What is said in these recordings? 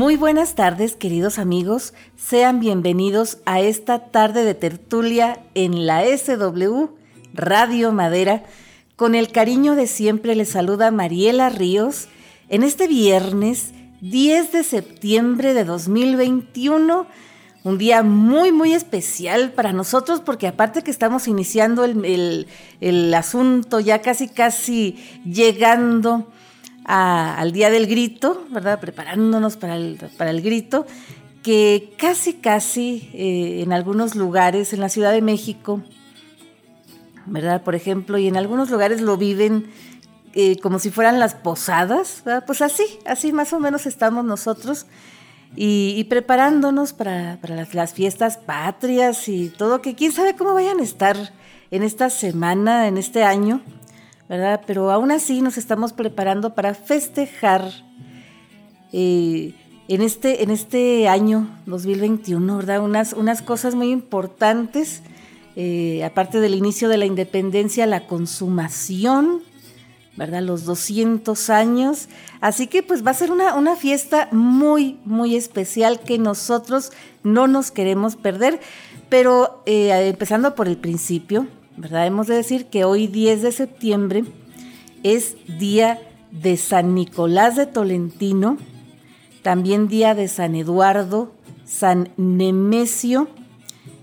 Muy buenas tardes, queridos amigos. Sean bienvenidos a esta tarde de tertulia en la SW Radio Madera. Con el cariño de siempre les saluda Mariela Ríos en este viernes 10 de septiembre de 2021. Un día muy, muy especial para nosotros porque aparte que estamos iniciando el, el asunto, ya casi, casi llegando al Día del Grito, ¿verdad? Preparándonos para el, para el grito, que casi, casi eh, en algunos lugares, en la Ciudad de México, ¿verdad? Por ejemplo, y en algunos lugares lo viven eh, como si fueran las posadas, ¿verdad? Pues así, así más o menos estamos nosotros. Y, preparándonos para, las, las, fiestas patrias y todo, que quién sabe cómo vayan a estar en esta semana, en este año, Pero aún así nos estamos preparando para festejar eh, en, este, en este año 2021, ¿verdad? Unas, unas cosas muy importantes, eh, aparte del inicio de la independencia, la consumación, ¿verdad? Los 200 años. Así que pues va a ser una, una fiesta muy, muy especial que nosotros no nos queremos perder. Pero eh, empezando por el principio, ¿verdad? Hemos de decir que hoy 10 de septiembre es día de San Nicolás de Tolentino, también día de San Eduardo, San Nemesio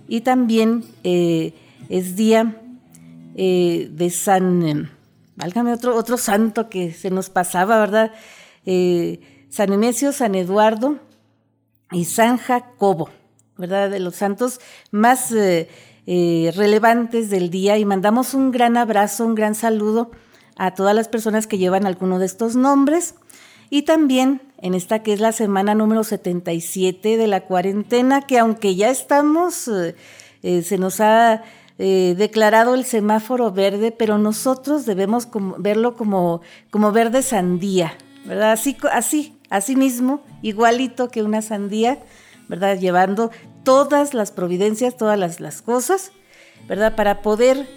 y también eh, es día eh, de San, válgame otro, otro santo que se nos pasaba, ¿verdad? Eh, San Nemesio, San Eduardo y San Jacobo, ¿verdad? De los santos más eh, relevantes del día y mandamos un gran abrazo, un gran saludo a todas las personas que llevan alguno de estos nombres y también en esta que es la semana número 77 de la cuarentena, que aunque ya estamos, eh, eh, se nos ha declarado el semáforo verde, pero nosotros debemos verlo como, como verde sandía, ¿verdad? Así, así, así mismo, igualito que una sandía, ¿verdad? Llevando todas las providencias, todas las, cosas, ¿verdad? Para poder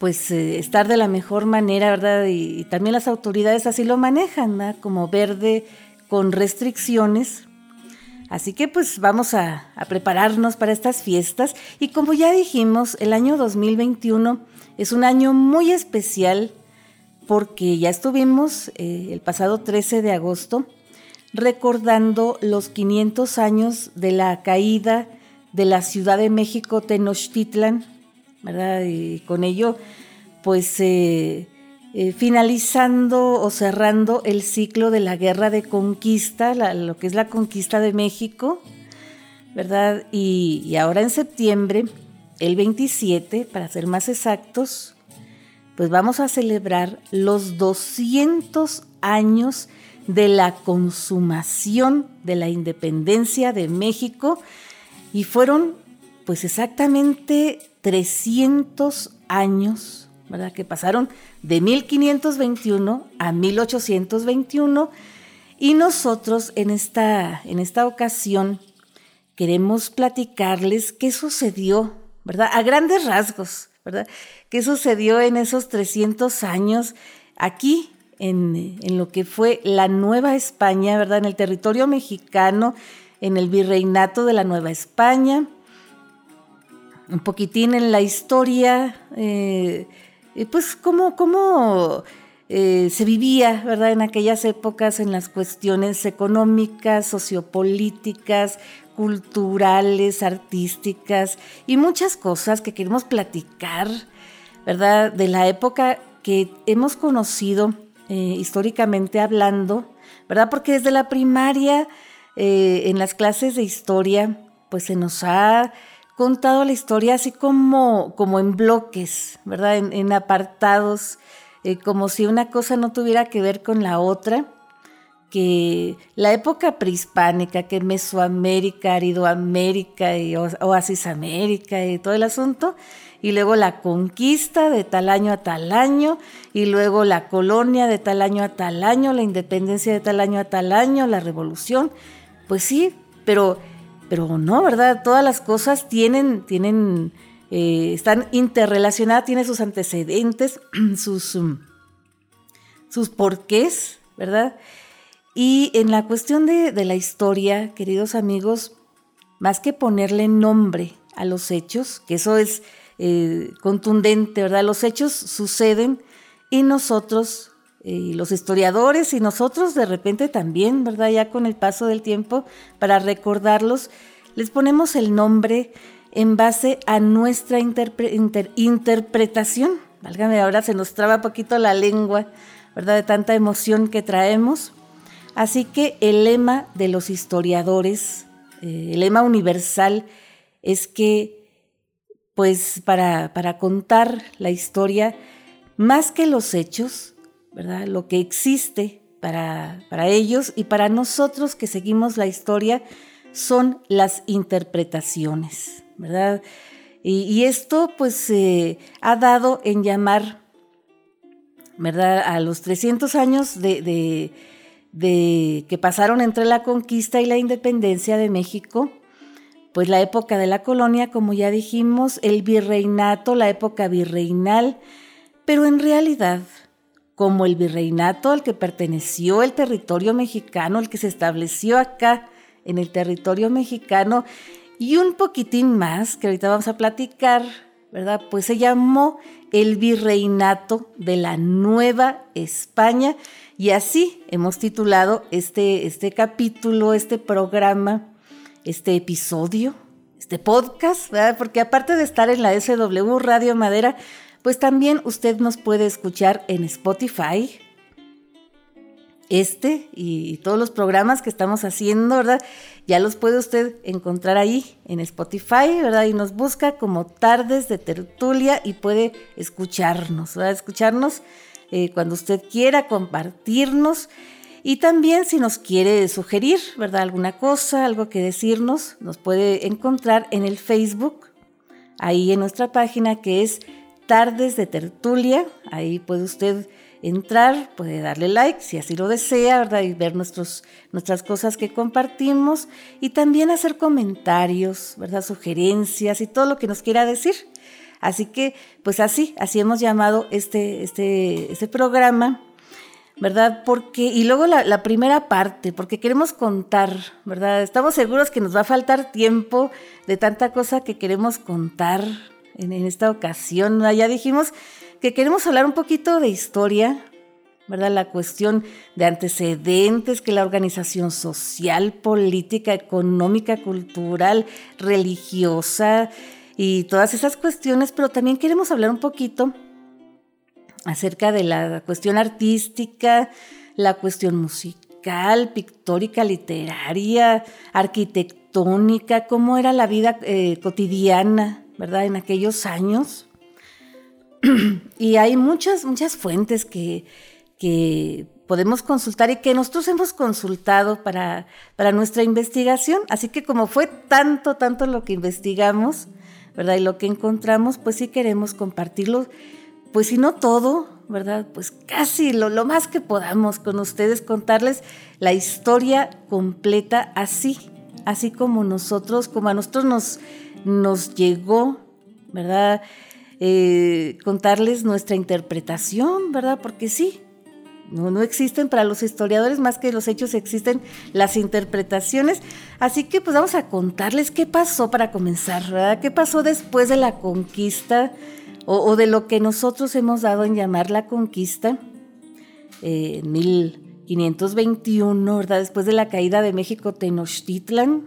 pues eh, estar de la mejor manera, ¿verdad? Y, también las autoridades así lo manejan, ¿verdad? Como verde con restricciones. Así que pues vamos a, prepararnos para estas fiestas y como ya dijimos, el año 2021 es un año muy especial porque ya estuvimos eh, el pasado 13 de agosto recordando los 500 años de la caída de la Ciudad de México Tenochtitlan, ¿verdad? Y con ello, pues eh, eh, finalizando o cerrando el ciclo de la guerra de conquista, lo que es la conquista de México, ¿verdad? Y, ahora en septiembre, el 27, para ser más exactos, pues vamos a celebrar los 200 años la consumación de la independencia de México y fueron pues exactamente 300 años, ¿verdad? Que pasaron de 1521 a 1821 y nosotros en esta, en esta ocasión queremos platicarles qué sucedió, ¿verdad? A grandes rasgos, ¿verdad? ¿Qué sucedió en esos 300 años aquí en, lo que fue la Nueva España, ¿verdad? En el territorio mexicano, en el virreinato de la Nueva España, un poquitín en la historia, eh, pues cómo, cómo eh, se vivía, ¿verdad? En aquellas épocas en las cuestiones económicas, sociopolíticas, culturales, artísticas y muchas cosas que queremos platicar, ¿verdad? De la época que hemos conocido eh, históricamente hablando, ¿verdad? Porque desde la primaria, eh, en las clases de historia, pues se nos ha contado la historia así como, como en bloques, ¿verdad? En, apartados, eh, como si una cosa no tuviera que ver con la otra que la época prehispánica, que Mesoamérica, Aridoamérica y Oasis América y todo el asunto, y luego la conquista de tal año a tal año, y luego la colonia de tal año a tal año, la independencia de tal año a tal año, la revolución. Pues sí, pero, pero no, ¿verdad? Todas las cosas tienen, tienen, eh, están interrelacionadas, tienen sus antecedentes, sus, sus porqués, ¿verdad? Y en la cuestión de, la historia, queridos amigos, más que ponerle nombre a los hechos, que eso es eh, contundente, ¿verdad? Los hechos suceden y nosotros, eh, los historiadores y nosotros de repente también, ¿verdad? Ya con el paso del tiempo, para recordarlos, les ponemos el nombre en base a nuestra interpretación. Válgame, ahora se nos traba poquito la lengua, ¿verdad? De tanta emoción que traemos. Así que el lema de los historiadores, eh, el lema universal, es que pues para, para contar la historia, más que los hechos, ¿verdad? Lo que existe para, para ellos y para nosotros que seguimos la historia son las interpretaciones, ¿verdad? Y, esto pues se ha dado en llamar, ¿verdad? A los 300 años de, de que pasaron entre la conquista y la independencia de México, pues la época de la colonia, como ya dijimos, el virreinato, la época virreinal, pero en realidad, como el virreinato al que perteneció el territorio mexicano, el que se estableció acá en el territorio mexicano, y un poquitín más, que ahorita vamos a platicar, ¿verdad? Pues se llamó el virreinato de la Nueva España, y así hemos titulado este, este capítulo, este programa, este episodio, este podcast, porque aparte de estar en la SW Radio Madera, pues también usted nos puede escuchar en Spotify, este y, todos los programas que estamos haciendo, ¿verdad? Ya los puede usted encontrar ahí en Spotify, ¿verdad? Y nos busca como Tardes de Tertulia y puede escucharnos, ¿verdad? Escucharnos eh, cuando usted quiera, compartirnos. Y también si nos quiere sugerir, ¿verdad? Alguna cosa, algo que decirnos, nos puede encontrar en el Facebook, ahí en nuestra página que es Tardes de Tertulia. Ahí puede usted entrar, puede darle like si así lo desea, ¿verdad? Y ver nuestros, nuestras cosas que compartimos y también hacer comentarios, ¿verdad? Sugerencias y todo lo que nos quiera decir. Así que, pues así, así hemos llamado este, este, este programa ¿verdad? Porque, y luego la, primera parte, porque queremos contar, ¿verdad? Estamos seguros que nos va a faltar tiempo de tanta cosa que queremos contar en, esta ocasión. Ya dijimos que queremos hablar un poquito de historia, ¿verdad? La cuestión de antecedentes que la organización social, política, económica, cultural, religiosa y todas esas cuestiones, pero también queremos hablar un poquito acerca de la cuestión artística, la cuestión musical, pictórica, literaria, arquitectónica, cómo era la vida eh, cotidiana, ¿verdad? En aquellos años. y hay muchas, muchas fuentes que, que podemos consultar y que nosotros hemos consultado para, para nuestra investigación. Así que como fue tanto, tanto lo que investigamos, ¿verdad? Y lo que encontramos, pues sí queremos compartirlo pues si no todo, ¿verdad? Pues casi lo, más que podamos con ustedes contarles la historia completa así, así como nosotros, como a nosotros nos, nos llegó, ¿verdad? Eh, contarles nuestra interpretación, ¿verdad? Porque sí, no, no existen para los historiadores más que los hechos, existen las interpretaciones. Así que pues vamos a contarles qué pasó para comenzar, ¿verdad? ¿Qué pasó después de la conquista? O, de lo que nosotros hemos dado en llamar la conquista, eh, en 1521, ¿verdad? después de la caída de México Tenochtitlan,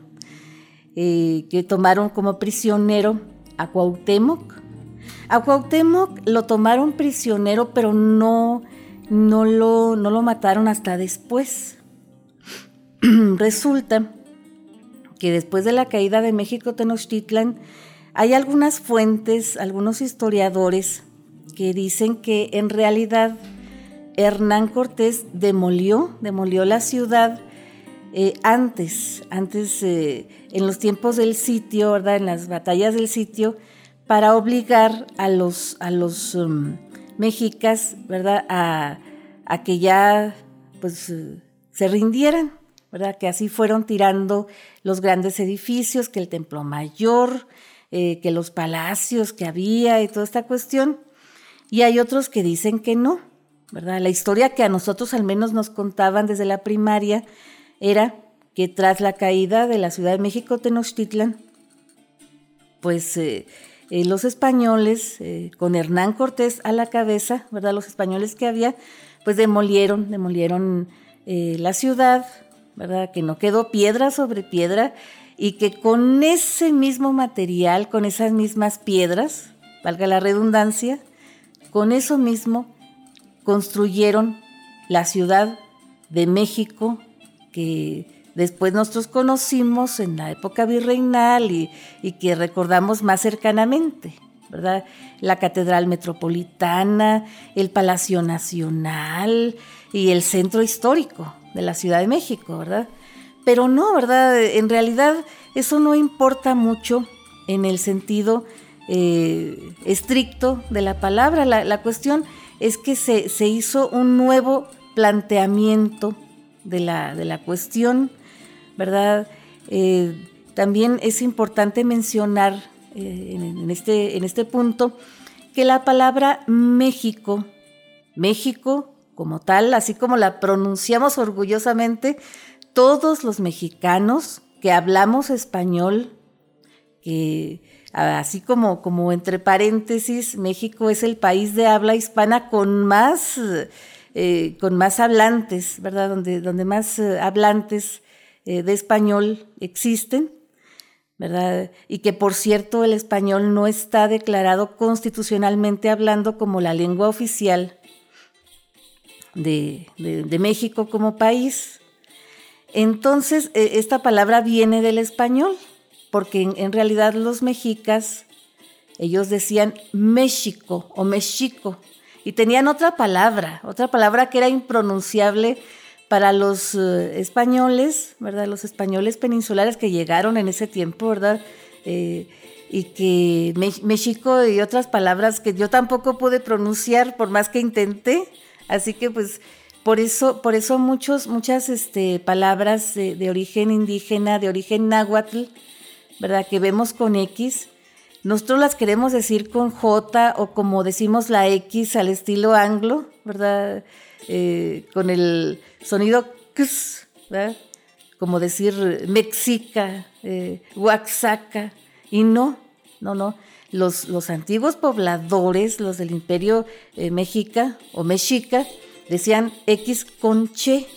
eh, que tomaron como prisionero a Cuauhtémoc. A Cuauhtémoc lo tomaron prisionero, pero no, no, lo, no lo mataron hasta después. Resulta que después de la caída de México Tenochtitlan, hay algunas fuentes, algunos historiadores que dicen que en realidad Hernán Cortés demolió, demolió la ciudad eh, antes, antes eh, en los tiempos del sitio, ¿verdad? En las batallas del sitio, para obligar a los, a los um, mexicas, ¿verdad? A, que ya, pues, eh, se rindieran, ¿verdad? Que así fueron tirando los grandes edificios, que el Templo Mayor, eh, que los palacios que había y toda esta cuestión. Y hay otros que dicen que no, ¿verdad? La historia que a nosotros al menos nos contaban desde la primaria era que tras la caída de la Ciudad de México, Tenochtitlan, pues eh, eh, los españoles, eh, con Hernán Cortés a la cabeza, ¿verdad? Los españoles que había, pues demolieron, demolieron la ciudad, ¿verdad? Que no quedó piedra sobre piedra y que con ese mismo material, con esas mismas piedras, valga la redundancia, con eso mismo construyeron la ciudad de México que después nosotros conocimos en la época virreinal y, que recordamos más cercanamente, ¿verdad? La Catedral Metropolitana, el Palacio Nacional y el centro histórico de la Ciudad de México, ¿verdad? Pero no, ¿verdad? En realidad eso no importa mucho en el sentido eh, estricto de la palabra. La, cuestión es que se, se, hizo un nuevo planteamiento de la, de la cuestión ¿verdad? Eh, también es importante mencionar eh, en, este, en este punto que la palabra México, México como tal, así como la pronunciamos orgullosamente, todos los mexicanos que hablamos español, que así como, como entre paréntesis, México es el país de habla hispana con más, eh, con más hablantes, ¿verdad? Donde, donde más hablantes eh, de español existen, ¿verdad? Y que por cierto el español no está declarado constitucionalmente hablando como la lengua oficial de, México como país. Entonces, eh, esta palabra viene del español, porque en, realidad los mexicas, ellos decían México o Mexico, y tenían otra palabra, otra palabra que era impronunciable para los eh, españoles, ¿verdad? Los españoles peninsulares que llegaron en ese tiempo, ¿verdad? Eh, y que México y otras palabras que yo tampoco pude pronunciar por más que intenté, así que pues por eso, por eso muchos, muchas este, palabras de, origen indígena, de origen náhuatl, ¿verdad? Que vemos con X, nosotros las queremos decir con J o como decimos la X al estilo anglo, ¿verdad? Eh, con el sonido X, como decir mexica, eh, y no, no, no. Los, los, antiguos pobladores, los del imperio eh, mexica o mexica, decían X con che,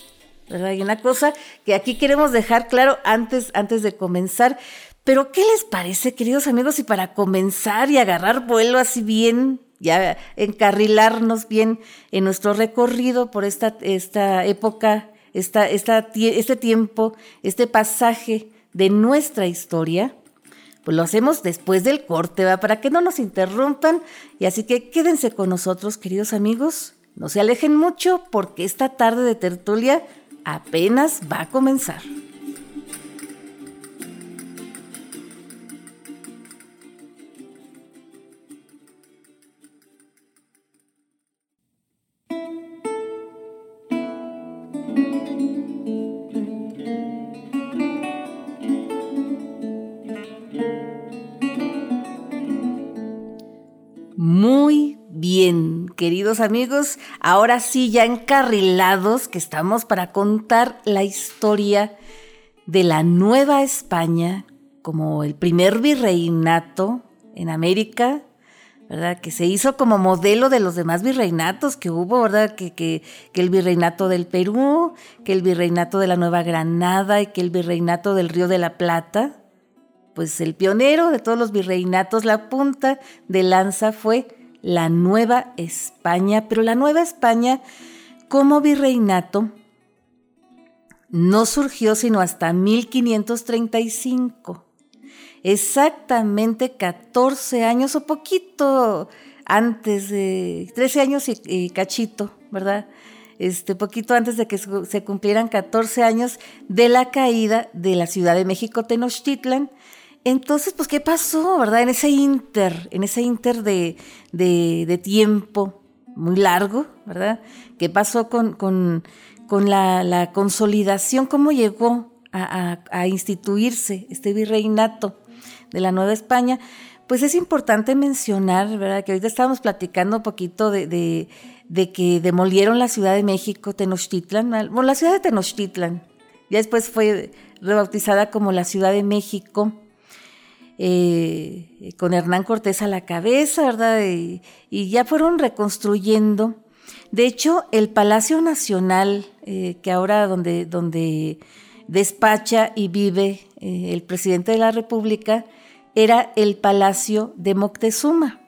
¿verdad? Y una cosa que aquí queremos dejar claro antes, antes de comenzar, pero ¿qué les parece, queridos amigos, y para comenzar y agarrar vuelo así bien ya encarrilarnos bien en nuestro recorrido por esta, esta época, esta, esta, este tiempo, este pasaje de nuestra historia, pues lo hacemos después del corte, ¿va? Para que no nos interrumpan. Y así que quédense con nosotros, queridos amigos. No se alejen mucho porque esta tarde de tertulia apenas va a comenzar. Muy bien, queridos amigos, ahora sí ya encarrilados que estamos para contar la historia de la Nueva España como el primer virreinato en América, ¿verdad? Que se hizo como modelo de los demás virreinatos que hubo, ¿verdad? Que, que, que, el virreinato del Perú, que el virreinato de la Nueva Granada y que el virreinato del Río de la Plata pues el pionero de todos los virreinatos, la punta de lanza fue la Nueva España, pero la Nueva España como virreinato no surgió sino hasta 1535, exactamente 14 años o poquito antes de 13 años y, cachito, ¿verdad? Este, poquito antes de que se cumplieran 14 años de la caída de la Ciudad de México Tenochtitlan entonces, pues, ¿qué pasó, verdad? En ese inter, en ese inter de, tiempo muy largo, ¿verdad? ¿Qué pasó con, la, consolidación? ¿Cómo llegó a, instituirse este virreinato de la Nueva España? Pues es importante mencionar, ¿verdad? Que ahorita estábamos platicando un poquito de, de que demolieron la Ciudad de México, Tenochtitlan, bueno, la ciudad de Tenochtitlan, ya después fue rebautizada como la Ciudad de México, eh, con Hernán Cortés a la cabeza, ¿verdad? Y, ya fueron reconstruyendo. De hecho, el Palacio Nacional, eh, que ahora donde, donde despacha y vive eh, el presidente de la República, era el Palacio de Moctezuma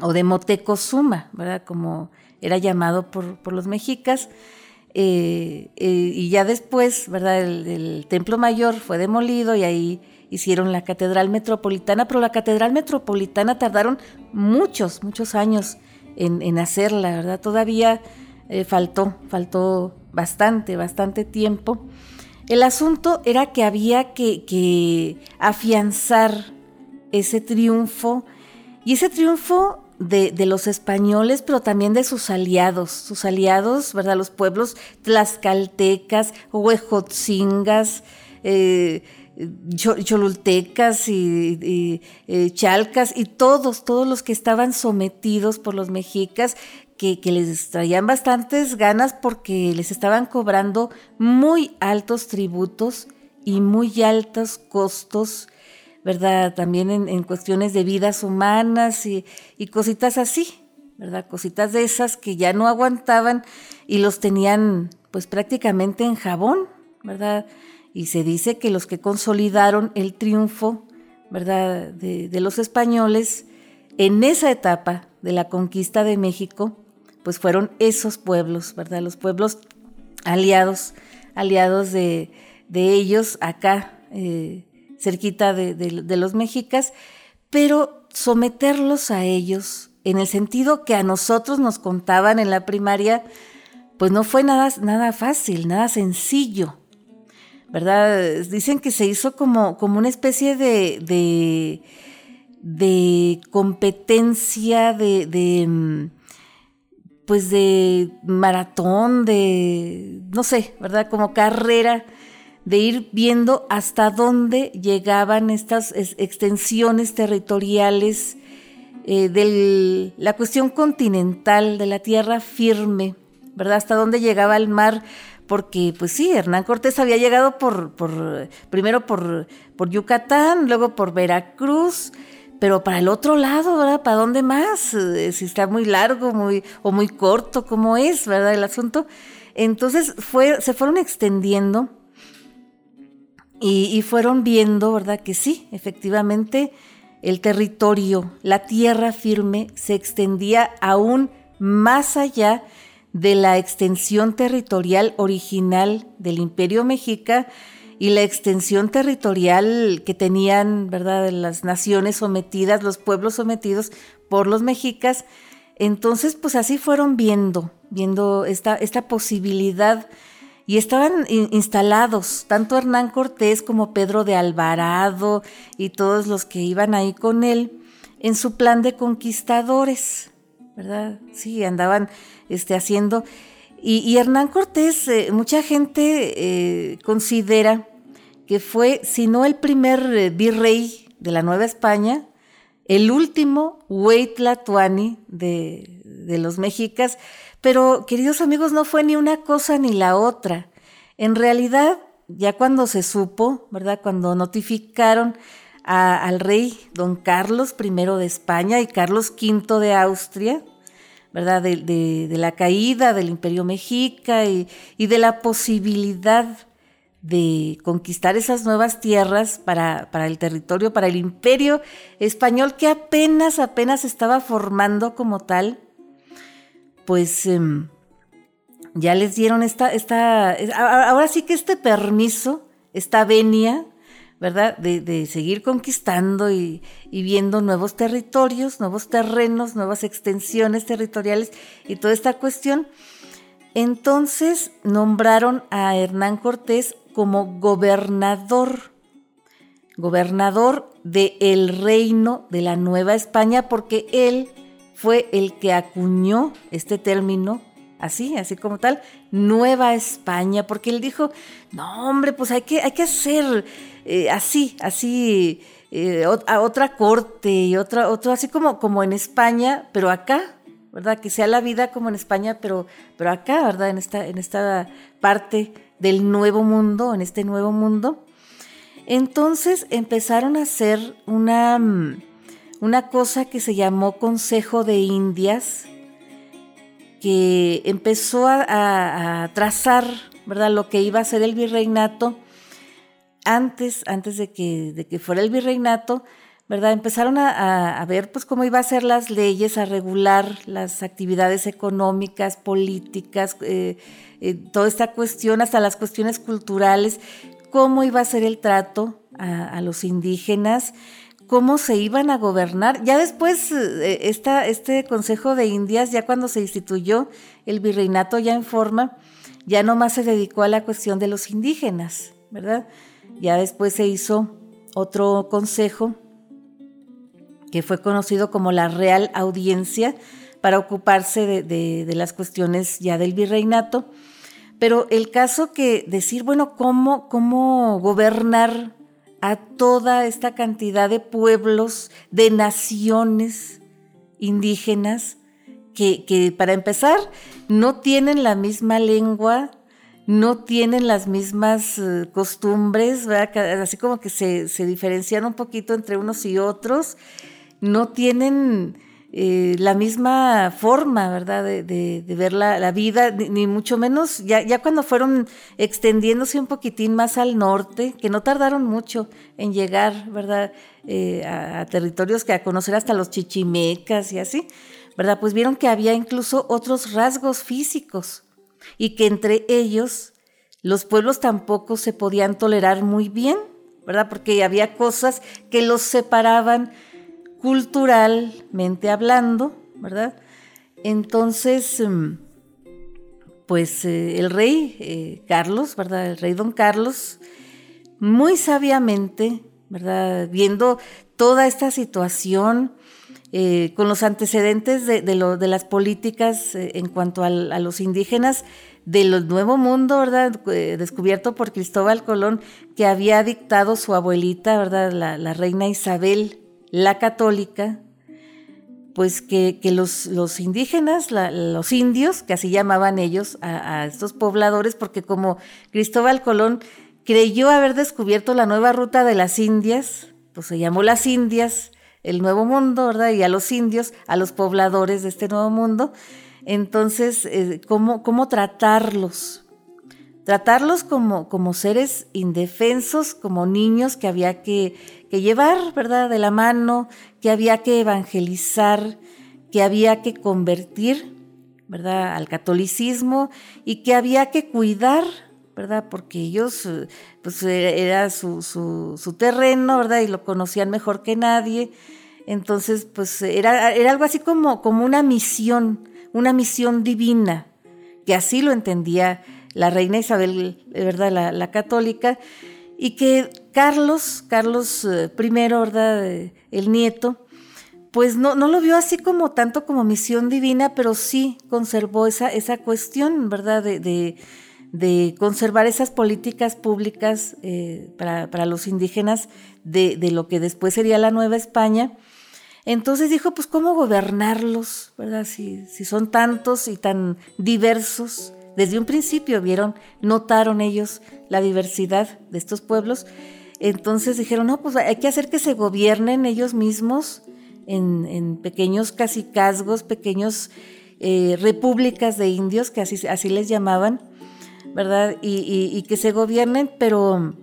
o de Motecozuma, ¿verdad? Como era llamado por, los mexicas. y ya después, ¿verdad? el, Templo Mayor fue demolido y ahí hicieron la Catedral Metropolitana, pero la Catedral Metropolitana tardaron muchos, muchos años en, hacerla, ¿verdad? Todavía eh, faltó, faltó bastante, bastante tiempo. El asunto era que había que, afianzar ese triunfo y ese triunfo de, los españoles, pero también de sus aliados, sus aliados, ¿verdad? Los pueblos tlaxcaltecas, huejotzingas, eh, cholultecas y, eh, chalcas y todos, todos los que estaban sometidos por los mexicas, que, les traían bastantes ganas porque les estaban cobrando muy altos tributos y muy altos costos, ¿verdad? También en, cuestiones de vidas humanas y, y cositas así, ¿verdad? Cositas de esas que ya no aguantaban y los tenían pues prácticamente en jabón, ¿verdad? Y se dice que los que consolidaron el triunfo ¿verdad? De, los españoles en esa etapa de la conquista de México, pues fueron esos pueblos, ¿verdad? Los pueblos aliados, aliados de, ellos acá, eh, cerquita de, de, los mexicas, pero someterlos a ellos, en el sentido que a nosotros nos contaban en la primaria, pues no fue nada, nada fácil, nada sencillo. ¿Verdad? Dicen que se hizo como, como una especie de, de, competencia, de, mm, pues de maratón, de, no sé, ¿verdad? Como carrera de ir viendo hasta dónde llegaban estas extensiones territoriales eh, de la cuestión continental, de la tierra firme, ¿verdad? Hasta dónde llegaba el mar porque pues sí, Hernán Cortés había llegado por, primero por, por Yucatán, luego por Veracruz, pero para el otro lado, ¿verdad? ¿Para dónde más? Eh, si está muy largo, muy, o muy corto, ¿cómo es, verdad? El asunto. Entonces fue, se fueron extendiendo y fueron viendo, ¿verdad? Que sí, efectivamente, el territorio, la tierra firme se extendía aún más allá de la extensión territorial original del Imperio Mexica y la extensión territorial que tenían, ¿verdad?, las naciones sometidas, los pueblos sometidos por los mexicas. Entonces, pues así fueron viendo, viendo esta, esta posibilidad y estaban instalados tanto Hernán Cortés como Pedro de Alvarado y todos los que iban ahí con él en su plan de conquistadores, ¿verdad? Sí, andaban este, haciendo. Y, Hernán Cortés, eh, mucha gente eh, considera que fue, si no el primer eh, virrey de la Nueva España, el último Huaytlatuani de, de los mexicas, pero queridos amigos, no fue ni una cosa ni la otra. En realidad, ya cuando se supo, ¿verdad? Cuando notificaron al rey don Carlos I de España y Carlos V de Austria, ¿verdad? De, la caída del imperio mexica y, de la posibilidad de conquistar esas nuevas tierras para, el territorio, para el imperio español que apenas, apenas estaba formando como tal, pues em, ya les dieron esta, esta, ahora sí que este permiso, esta venia, ¿verdad? De, seguir conquistando y, viendo nuevos territorios, nuevos terrenos, nuevas extensiones territoriales y toda esta cuestión. Entonces nombraron a Hernán Cortés como gobernador, gobernador del reino de la Nueva España, porque él fue el que acuñó este término así, así como tal, Nueva España, porque él dijo, no hombre, pues hay que, hay que hacer eh, así, así, eh, a otra corte y otra, otro así como, como en España, pero acá, ¿verdad? Que sea la vida como en España, pero, pero acá, ¿verdad? En esta, en esta parte del nuevo mundo, en este nuevo mundo. Entonces empezaron a hacer una, una cosa que se llamó Consejo de Indias, que empezó a, trazar ¿verdad? lo que iba a ser el virreinato antes, antes de, que, de que fuera el virreinato, ¿verdad? Empezaron a, ver pues cómo iba a ser las leyes, a regular las actividades económicas, políticas, eh, eh, toda esta cuestión, hasta las cuestiones culturales, cómo iba a ser el trato a, los indígenas, cómo se iban a gobernar. Ya después, eh, este Consejo de Indias, ya cuando se instituyó el virreinato ya en forma, ya nomás se dedicó a la cuestión de los indígenas, ¿verdad? Ya después se hizo otro consejo que fue conocido como la Real Audiencia para ocuparse de, las cuestiones ya del virreinato. Pero el caso que decir, bueno, ¿cómo, cómo gobernar a toda esta cantidad de pueblos, de naciones indígenas, que, que, para empezar no tienen la misma lengua, no tienen las mismas eh, costumbres, así como que se, diferencian un poquito entre unos y otros no tienen eh, la misma forma, ¿verdad?, de, ver la, vida, ni, mucho menos, ya, ya, cuando fueron extendiéndose un poquitín más al norte, que no tardaron mucho en llegar, ¿verdad?, eh, a, a, territorios que a conocer hasta los chichimecas y así, ¿verdad?, pues vieron que había incluso otros rasgos físicos y que entre ellos los pueblos tampoco se podían tolerar muy bien, ¿verdad?, porque había cosas que los separaban culturalmente hablando, ¿verdad? Entonces, em, pues eh, el rey eh, Carlos, ¿verdad? El rey don Carlos, muy sabiamente, ¿verdad? Viendo toda esta situación, eh, con los antecedentes de, las políticas en cuanto a los indígenas del Nuevo Mundo, ¿verdad? descubierto por Cristóbal Colón, que había dictado su abuelita, ¿verdad? La, reina Isabel la católica, pues que, los, indígenas, los indios, que así llamaban ellos a, estos pobladores, porque como Cristóbal Colón creyó haber descubierto la nueva ruta de las Indias, pues se llamó las Indias, el Nuevo Mundo, ¿verdad? Y a los indios, a los pobladores de este Nuevo Mundo. Entonces, eh, ¿cómo, ¿cómo, tratarlos? Tratarlos como, como seres indefensos, como niños que había que, que llevar, ¿verdad?, de la mano, que había que evangelizar, que había que convertir, ¿verdad?, al catolicismo y que había que cuidar, ¿verdad?, porque ellos, eh, pues era su, su, terreno, ¿verdad?, y lo conocían mejor que nadie. Entonces, pues era, algo así como, como una misión, una misión divina, que así lo entendía la reina Isabel, ¿verdad?, la, católica y que Carlos, Carlos eh, I, ¿verdad? el nieto, pues no, no, lo vio así como tanto como misión divina, pero sí conservó esa, esa cuestión, ¿verdad? De, de, conservar esas políticas públicas eh, para, los indígenas de, de, lo que después sería la Nueva España. Entonces dijo, pues, ¿cómo gobernarlos, verdad? Si, son tantos y tan diversos. Desde un principio vieron, notaron ellos la diversidad de estos pueblos. Entonces dijeron, no, pues hay que hacer que se gobiernen ellos mismos en, pequeños casicazgos, pequeños eh, repúblicas de indios, que así les llamaban, ¿verdad? Y, que se gobiernen, pero,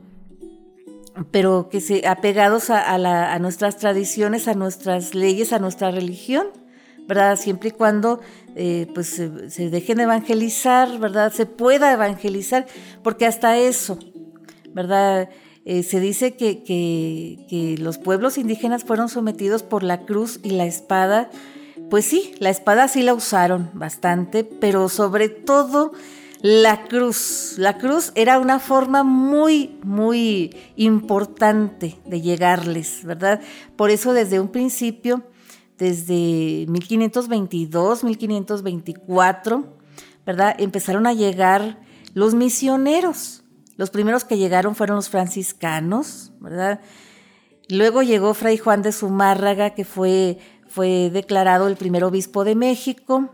pero que se apegados a, nuestras tradiciones, a nuestras leyes, a nuestra religión. ¿verdad? Siempre y cuando eh, pues se, dejen evangelizar, ¿verdad? Se pueda evangelizar, porque hasta eso, ¿verdad? Eh, se dice que, que, los pueblos indígenas fueron sometidos por la cruz y la espada. Pues sí, la espada sí la usaron bastante, pero sobre todo la cruz. La cruz era una forma muy, muy importante de llegarles, ¿verdad? Por eso desde un principio desde 1522, 1524, ¿verdad? Empezaron a llegar los misioneros. Los primeros que llegaron fueron los franciscanos, ¿verdad? Luego llegó Fray Juan de Zumárraga, que fue, fue declarado el primer obispo de México,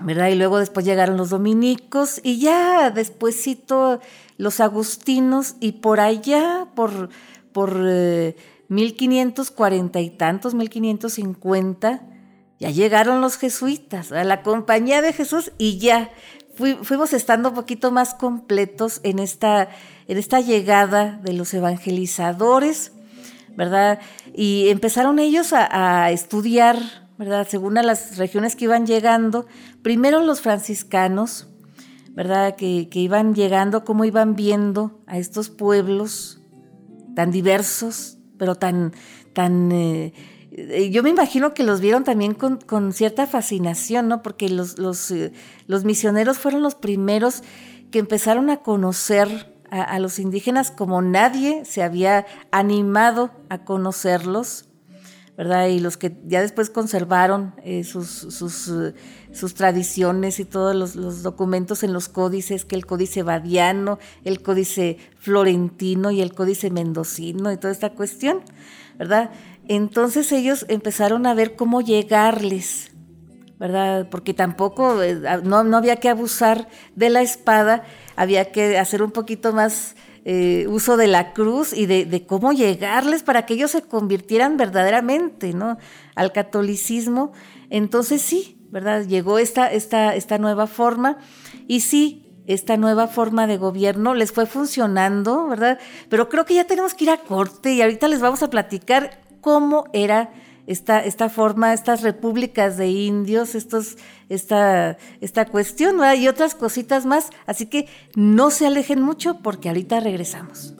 ¿verdad? Y luego después llegaron los dominicos y ya despuésito los agustinos y por allá, por, por 1540 eh, y tantos, 1550, ya llegaron los jesuitas, a la compañía de Jesús y ya fuimos estando un poquito más completos en esta, en esta llegada de los evangelizadores, ¿verdad? Y empezaron ellos a, estudiar, ¿verdad? Según a las regiones que iban llegando, primero los franciscanos, ¿verdad? Que, iban llegando, cómo iban viendo a estos pueblos tan diversos, pero tan, tan eh, eh, yo me imagino que los vieron también con, cierta fascinación, ¿no? Porque los, eh, los, misioneros fueron los primeros que empezaron a conocer a, los indígenas como nadie se había animado a conocerlos, ¿verdad? Y los que ya después conservaron eh, sus, sus, tradiciones y todos los, documentos en los códices, que el códice badiano, el códice florentino y el códice mendocino y toda esta cuestión, ¿verdad? Entonces ellos empezaron a ver cómo llegarles, ¿verdad? Porque tampoco, eh, no, había que abusar de la espada, había que hacer un poquito más eh, uso de la cruz y de, cómo llegarles para que ellos se convirtieran verdaderamente, ¿no? Al catolicismo. Entonces sí, ¿verdad? Llegó esta, esta, esta nueva forma y sí, esta nueva forma de gobierno les fue funcionando, ¿verdad? Pero creo que ya tenemos que ir a corte y ahorita les vamos a platicar cómo era esta, esta forma, estas repúblicas de indios, estos, esta, esta cuestión y otras cositas más. Así que no se alejen mucho porque ahorita regresamos.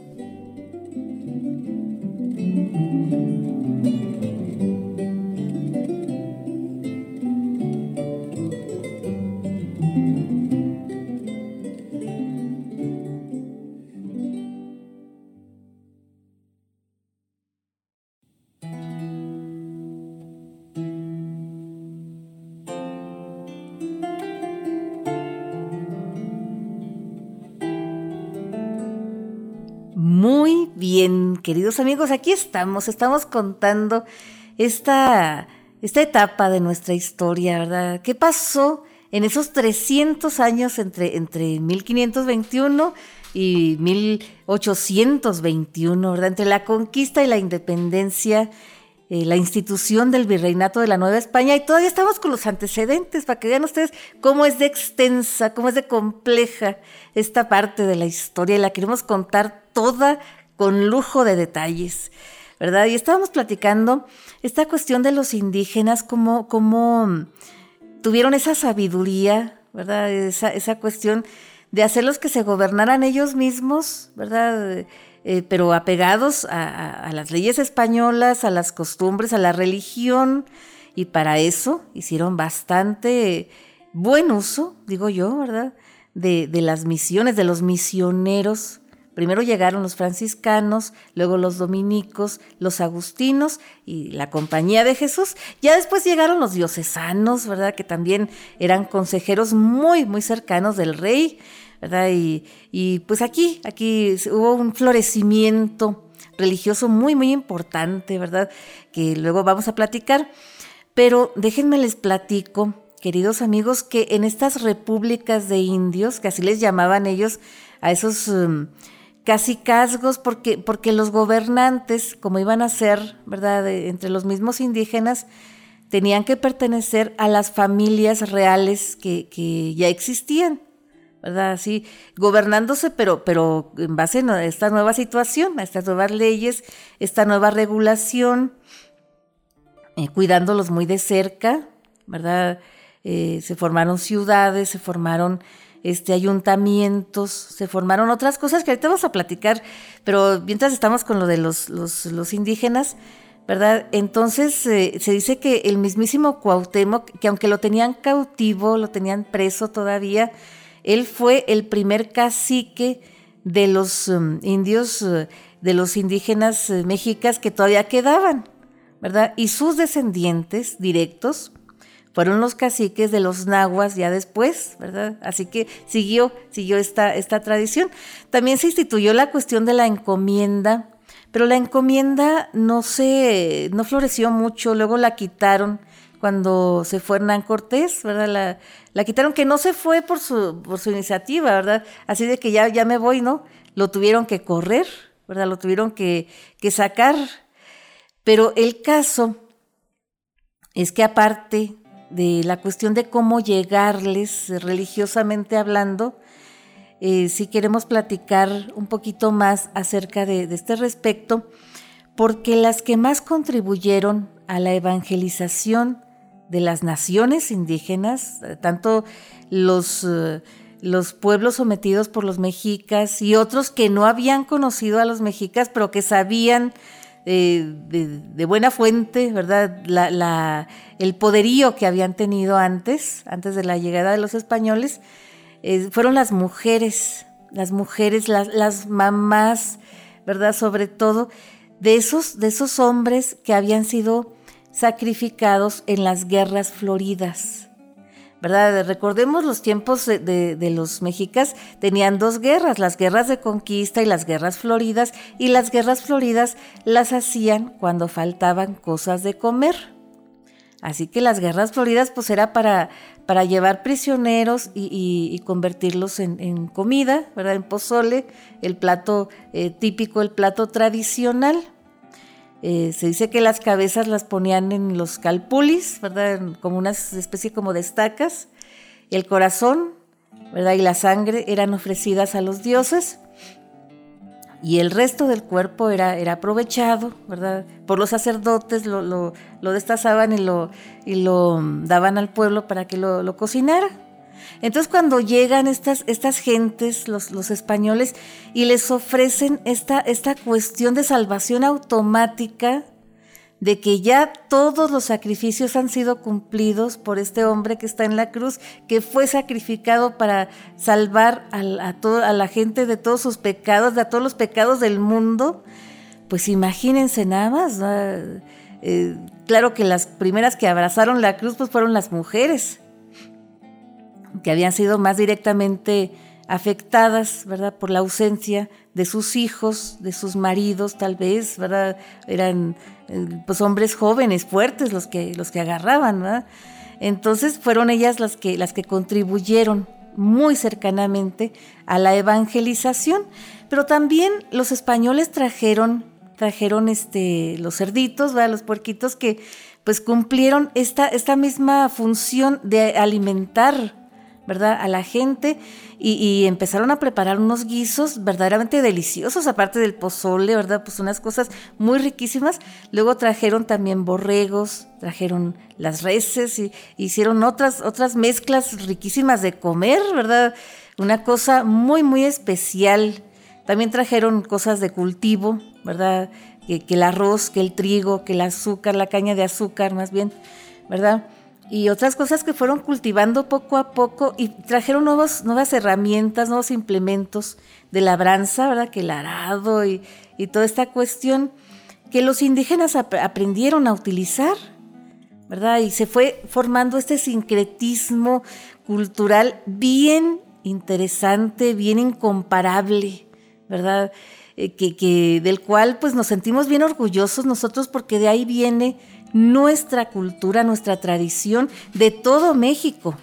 Queridos amigos, aquí estamos, estamos contando esta, esta etapa de nuestra historia, ¿verdad? ¿Qué pasó en esos 300 años entre, entre 1521 y 1821, ¿verdad? Entre la conquista y la independencia eh, la institución del virreinato de la Nueva España y todavía estamos con los antecedentes para que vean ustedes cómo es de extensa, cómo es de compleja esta parte de la historia y la queremos contar toda con lujo de detalles, ¿verdad? Y estábamos platicando esta cuestión de los indígenas, cómo, cómo tuvieron esa sabiduría, ¿verdad? Esa, esa cuestión de hacerlos que se gobernaran ellos mismos, ¿verdad? Eh, pero apegados a, a, las leyes españolas, a las costumbres, a la religión, y para eso hicieron bastante buen uso, digo yo, ¿verdad? De, de las misiones, de los misioneros Primero llegaron los franciscanos, luego los dominicos, los agustinos y la compañía de Jesús. Ya después llegaron los diocesanos, ¿verdad? Que también eran consejeros muy, muy cercanos del rey, ¿verdad? Y, y pues aquí, aquí hubo un florecimiento religioso muy, muy importante, ¿verdad? Que luego vamos a platicar. Pero déjenme les platico, queridos amigos, que en estas repúblicas de indios, que así les llamaban ellos a esos... Um, casicazgos porque, porque los gobernantes, como iban a ser, ¿verdad?, entre los mismos indígenas, tenían que pertenecer a las familias reales que, ya existían, ¿verdad? Así, gobernándose, pero, pero en base a esta nueva situación, a estas nuevas leyes, esta nueva regulación, eh, cuidándolos muy de cerca, ¿verdad? Eh, se formaron ciudades, se formaron este, ayuntamientos, se formaron otras cosas que ahorita vamos a platicar, pero mientras estamos con lo de los, los, indígenas, ¿verdad? Entonces eh, se dice que el mismísimo Cuauhtémoc, que aunque lo tenían cautivo, lo tenían preso todavía, él fue el primer cacique de los um, indios, uh, de los indígenas mexicas que todavía quedaban, ¿verdad? Y sus descendientes directos, fueron los caciques de los nahuas ya después, ¿verdad? Así que siguió, siguió esta, esta tradición. También se instituyó la cuestión de la encomienda Pero la encomienda no se, no floreció mucho, luego la quitaron cuando se fue Hernán Cortés, ¿verdad? La, la quitaron, que no se fue por su, por su iniciativa, ¿verdad? Así de que ya, ya me voy, ¿no? Lo tuvieron que correr, ¿verdad? Lo tuvieron que, que sacar. Pero el caso es que aparte de la cuestión de cómo llegarles religiosamente hablando, eh, si queremos platicar un poquito más acerca de, este respecto, porque las que más contribuyeron a la evangelización de las naciones indígenas, tanto los, eh, los pueblos sometidos por los mexicas y otros que no habían conocido a los mexicas, pero que sabían eh, de, buena fuente, ¿verdad? La, el poderío que habían tenido antes, antes de la llegada de los españoles, eh, fueron las mujeres, las mujeres, las, las, mamás, ¿verdad? Sobre todo de esos, de esos hombres que habían sido sacrificados en las guerras floridas. ¿Verdad? Recordemos los tiempos de, los mexicas, tenían dos guerras, las guerras de conquista y las guerras floridas, y las guerras floridas las hacían cuando faltaban cosas de comer. Así que las guerras floridas pues era para, para llevar prisioneros y, convertirlos en, comida, ¿verdad? En pozole, el plato eh, típico, el plato tradicional. Eh, se dice que las cabezas las ponían en los calpulis, ¿verdad? Como una especie como de estacas. El corazón, ¿verdad? Y la sangre eran ofrecidas a los dioses. Y el resto del cuerpo era, era aprovechado, ¿verdad? Por los sacerdotes, lo, lo, lo destazaban y lo, y lo daban al pueblo para que lo, lo cocinara. Entonces cuando llegan estas, estas gentes, los, los, españoles, y les ofrecen esta, esta cuestión de salvación automática, de que ya todos los sacrificios han sido cumplidos por este hombre que está en la cruz, que fue sacrificado para salvar a, a la gente de todos sus pecados, de todos los pecados del mundo, pues imagínense nada más. Eh, claro que las primeras que abrazaron la cruz pues fueron las mujeres que habían sido más directamente afectadas, ¿verdad? Por la ausencia de sus hijos, de sus maridos, tal vez, ¿verdad? Eran eh, pues hombres jóvenes, fuertes los que, los que agarraban, ¿verdad? Entonces fueron ellas las que, las que contribuyeron muy cercanamente a la evangelización, pero también los españoles trajeron, trajeron este, los cerditos, ¿verdad? los puerquitos que pues cumplieron esta, esta misma función de alimentar ¿verdad? A la gente y, empezaron a preparar unos guisos verdaderamente deliciosos, aparte del pozole, ¿verdad? Pues unas cosas muy riquísimas. Luego trajeron también borregos, trajeron las reses y hicieron otras, otras mezclas riquísimas de comer, ¿verdad? Una cosa muy, muy especial. También trajeron cosas de cultivo, ¿verdad? Que, que el arroz, que el trigo, que el azúcar, la caña de azúcar más bien, ¿verdad? Y otras cosas que fueron cultivando poco a poco y trajeron nuevas herramientas, nuevos implementos de labranza, ¿verdad? Que el arado y, toda esta cuestión que los indígenas aprendieron a utilizar, ¿verdad? Y se fue formando este sincretismo cultural bien interesante, bien incomparable, ¿verdad? Eh, que, del cual pues nos sentimos bien orgullosos nosotros porque de ahí viene nuestra cultura, nuestra tradición de todo México.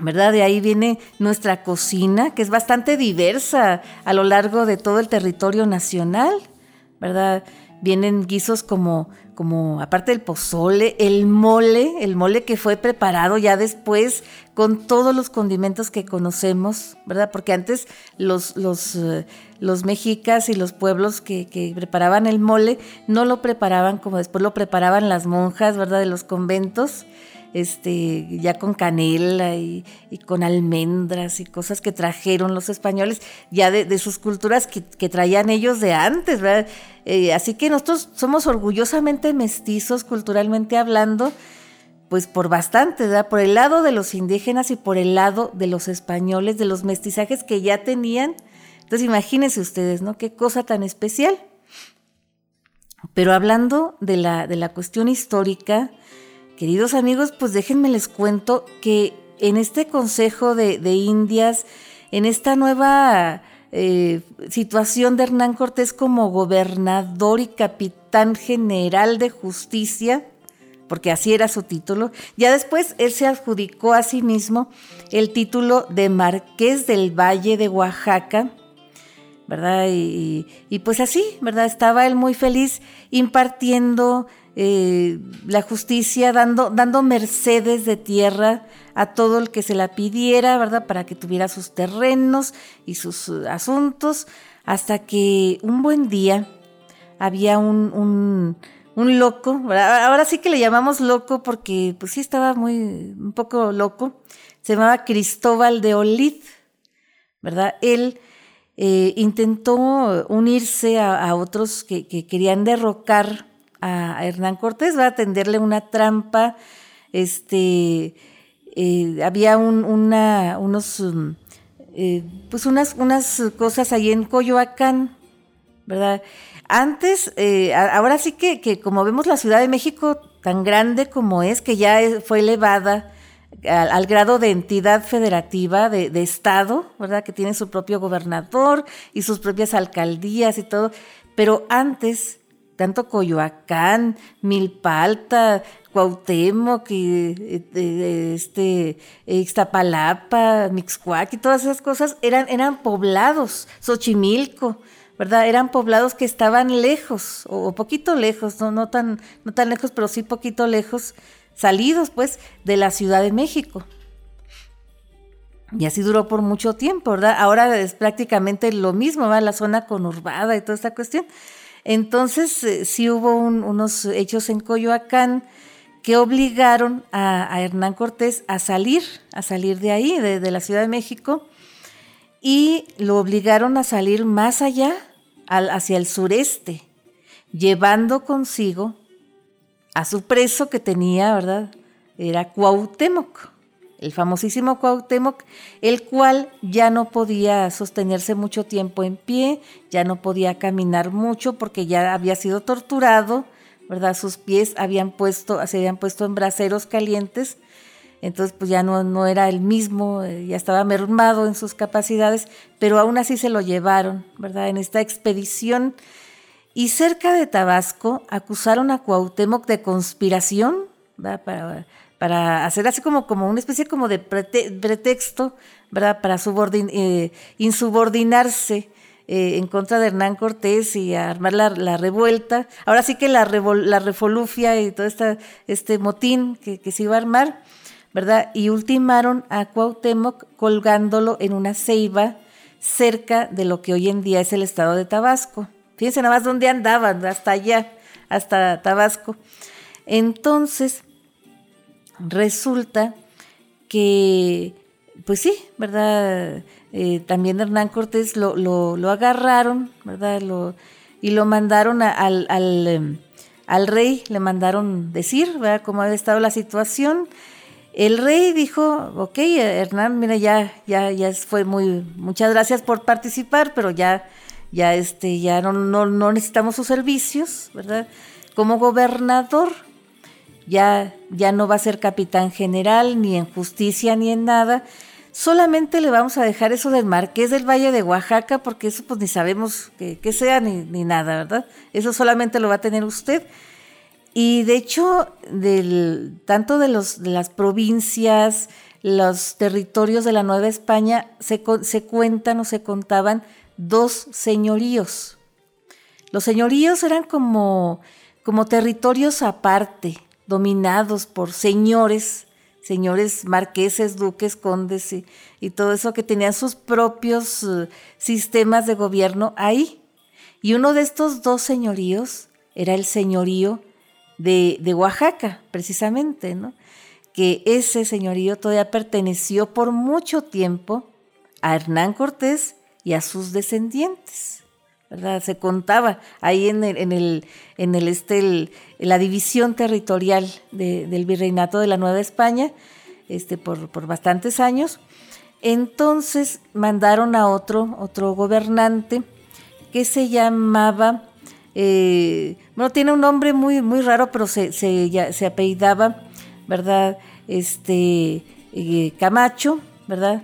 ¿Verdad? De ahí viene nuestra cocina, que es bastante diversa a lo largo de todo el territorio nacional, ¿verdad? Vienen guisos como, como aparte del pozole, el mole, el mole que fue preparado ya después con todos los condimentos que conocemos, ¿verdad? Porque antes los, los, eh, los mexicas y los pueblos que, que, preparaban el mole no lo preparaban como después lo preparaban las monjas, ¿verdad? De los conventos, este, ya con canela y, con almendras y cosas que trajeron los españoles ya de, sus culturas que, traían ellos de antes, ¿verdad? Eh, así que nosotros somos orgullosamente mestizos culturalmente hablando, pues por bastante, ¿verdad? Por el lado de los indígenas y por el lado de los españoles, de los mestizajes que ya tenían. Entonces imagínense ustedes, ¿no? Qué cosa tan especial. Pero hablando de la, de la cuestión histórica, queridos amigos, pues déjenme les cuento que en este Consejo de, Indias, en esta nueva eh, situación de Hernán Cortés como gobernador y capitán general de justicia, porque así era su título. Ya después él se adjudicó a sí mismo el título de Marqués del Valle de Oaxaca, ¿verdad? Y, pues así, ¿verdad? Estaba él muy feliz impartiendo eh, la justicia, dando, dando mercedes de tierra a todo el que se la pidiera, ¿verdad? Para que tuviera sus terrenos y sus asuntos, hasta que un buen día había un, un, loco, ahora sí que le llamamos loco porque pues sí estaba muy, un poco loco, se llamaba Cristóbal de Olid, ¿verdad? Él eh, intentó unirse a, otros que, querían derrocar a, Hernán Cortés, va a tenderle una trampa, este, eh, había unos, eh, pues unas, unas cosas ahí en Coyoacán, ¿verdad? Antes, ahora sí que, que, como vemos la Ciudad de México tan grande como es, que ya fue elevada al, grado de entidad federativa de, Estado, ¿verdad? Que tiene su propio gobernador y sus propias alcaldías y todo. Pero antes, tanto Coyoacán, Milpalta, Cuauhtémoc, y, este, Ixtapalapa, Mixcuac y todas esas cosas eran, eran poblados, Xochimilco, ¿verdad? Eran poblados que estaban lejos, o, poquito lejos, no, no, tan, no tan lejos, pero sí poquito lejos salidos pues de la Ciudad de México. Y así duró por mucho tiempo, ¿verdad? Ahora es prácticamente lo mismo, va la zona conurbada y toda esta cuestión. Entonces, eh, sí hubo unos hechos en Coyoacán que obligaron a, Hernán Cortés a salir, a salir de ahí, de, la Ciudad de México, y lo obligaron a salir más allá, hacia el sureste, llevando consigo a su preso que tenía, ¿verdad? Era Cuauhtémoc, el famosísimo Cuauhtémoc, el cual ya no podía sostenerse mucho tiempo en pie, ya no podía caminar mucho porque ya había sido torturado, ¿verdad? Sus pies habían puesto, se habían puesto en braseros calientes, entonces pues ya no, no era el mismo, eh, ya estaba mermado en sus capacidades, pero aún así se lo llevaron, ¿verdad? En esta expedición y cerca de Tabasco acusaron a Cuauhtémoc de conspiración para, para, hacer así como, como una especie como de pretexto ¿verdad? para eh, insubordinarse eh, en contra de Hernán Cortés y armar la, revuelta. Ahora sí que la, la refolufia y todo este motín que, que se iba a armar, ¿verdad? Y ultimaron a Cuauhtémoc colgándolo en una ceiba cerca de lo que hoy en día es el estado de Tabasco. Fíjense nada más dónde andaban, hasta allá, hasta Tabasco. Entonces, resulta que, pues sí, ¿verdad? Eh, también Hernán Cortés lo, lo, agarraron, ¿verdad? Lo, y lo mandaron al, al, em, al, rey, le mandaron decir, ¿verdad? Cómo había estado la situación. El rey dijo, ok, Hernán, mira, ya, ya, ya fue muy, muchas gracias por participar, pero ya ya este ya no, no, necesitamos sus servicios, ¿verdad? Como gobernador ya ya no va a ser capitán general ni en justicia ni en nada. Solamente le vamos a dejar eso del Marqués del Valle de Oaxaca, porque eso pues ni sabemos que, sea ni, ni, nada, ¿verdad? Eso solamente lo va a tener usted. Y de hecho, del, tanto de, los, de las provincias, los territorios de la Nueva España, se, se cuentan o se contaban dos señoríos. Los señoríos eran como, como territorios aparte, dominados por señores, señores marqueses, duques, condes y, todo eso que tenían sus propios eh, sistemas de gobierno ahí. Y uno de estos dos señoríos era el señorío de, de Oaxaca, precisamente, ¿no? que ese señorío todavía perteneció por mucho tiempo a Hernán Cortés y a sus descendientes. ¿verdad? Se contaba ahí en el, en el, en el, este, la división territorial del virreinato de la Nueva España este, por, por, bastantes años. Entonces mandaron a otro, otro gobernante que se llamaba, eh, bueno, tiene un nombre muy, muy raro, pero se, se, se apellidaba, ¿verdad? Este, eh, Camacho, ¿verdad?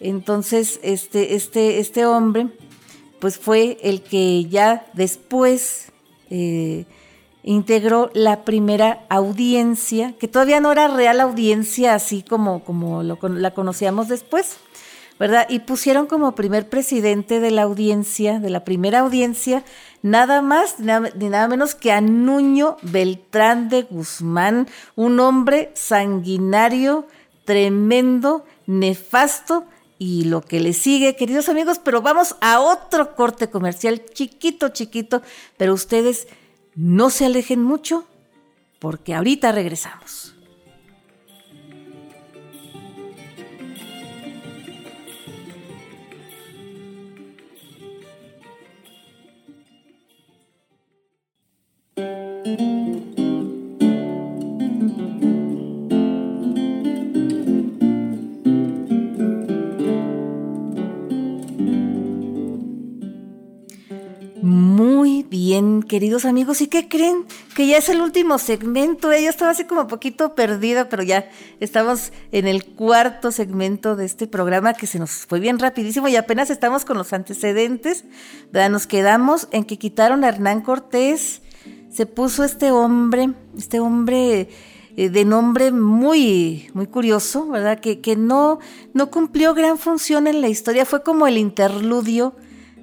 Entonces, este, este, este hombre pues fue el que ya después eh, integró la primera audiencia, que todavía no era real audiencia así como, como la conocíamos después, ¿verdad? Y pusieron como primer presidente de la audiencia, de la primera audiencia, nada más ni nada menos que a Nuño Beltrán de Guzmán, un hombre sanguinario, tremendo, nefasto, y lo que le sigue, queridos amigos, pero vamos a otro corte comercial chiquito, chiquito, pero ustedes no se alejen mucho porque ahorita regresamos. Bien, queridos amigos, ¿y qué creen? Que ya es el último segmento. ¿eh? Yo estaba así como un poquito perdida, pero ya estamos en el cuarto segmento de este programa que se nos fue bien rapidísimo y apenas estamos con los antecedentes. Nos quedamos en que quitaron a Hernán Cortés, se puso este hombre, este hombre eh, de nombre muy, muy curioso, ¿verdad? Que, que no, no cumplió gran función en la historia, fue como el interludio,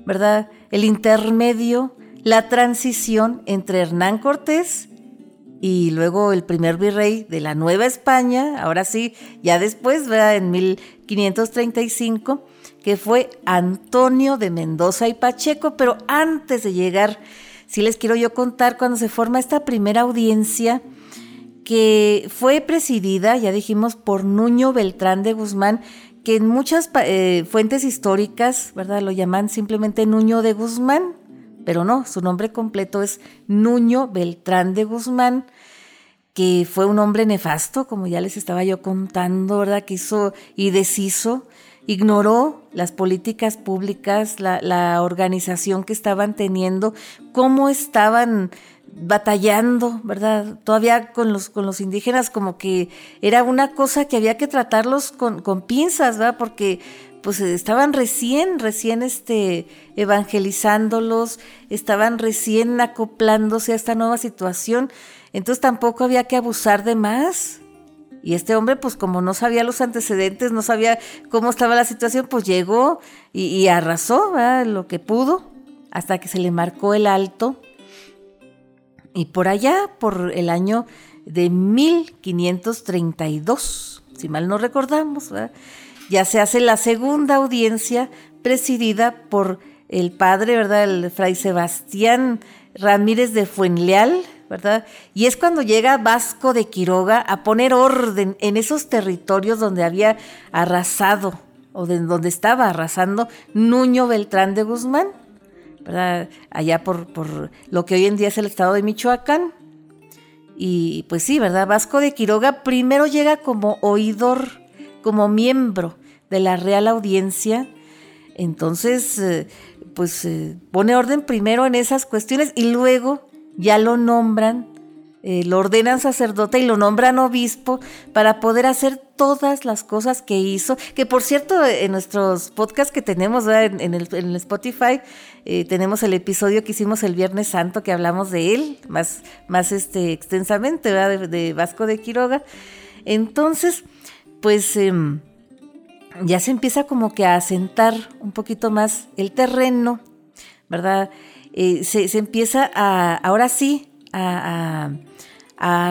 ¿verdad? El intermedio la transición entre Hernán Cortés y luego el primer virrey de la Nueva España, ahora sí, ya después, ¿verdad? en 1535, que fue Antonio de Mendoza y Pacheco, pero antes de llegar, sí les quiero yo contar cuando se forma esta primera audiencia que fue presidida, ya dijimos, por Nuño Beltrán de Guzmán, que en muchas eh, fuentes históricas, ¿verdad? Lo llaman simplemente Nuño de Guzmán, pero no, su nombre completo es Nuño Beltrán de Guzmán, que fue un hombre nefasto, como ya les estaba yo contando, ¿verdad? Que hizo y deshizo, ignoró las políticas públicas, la, organización que estaban teniendo, cómo estaban batallando, ¿verdad? Todavía con los, con los indígenas como que era una cosa que había que tratarlos con, con pinzas, ¿verdad? Porque pues estaban recién, recién este, evangelizándolos, estaban recién acoplándose a esta nueva situación, entonces tampoco había que abusar de más. Y este hombre, pues como no sabía los antecedentes, no sabía cómo estaba la situación, pues llegó y, arrasó lo que pudo, hasta que se le marcó el alto. Y por allá, por el año de 1532, si mal no recordamos, ¿verdad? Ya se hace la segunda audiencia presidida por el padre, ¿verdad? El fray Sebastián Ramírez de Fuenleal, ¿verdad? Y es cuando llega Vasco de Quiroga a poner orden en esos territorios donde había arrasado o de donde estaba arrasando Nuño Beltrán de Guzmán, ¿verdad? Allá por, por lo que hoy en día es el estado de Michoacán. Y pues sí, ¿verdad? Vasco de Quiroga primero llega como oidor como miembro de la Real Audiencia, entonces eh, pues eh, pone orden primero en esas cuestiones y luego ya lo nombran, eh, lo ordenan sacerdote y lo nombran obispo para poder hacer todas las cosas que hizo, que por cierto en nuestros podcasts que tenemos en, el, Spotify tenemos el episodio que hicimos el Viernes Santo que hablamos de él más, más este, extensamente, de Vasco de Quiroga. Entonces, pues em, ya se empieza como que a asentar un poquito más el terreno, ¿verdad? Eh, se, empieza a, ahora sí, a,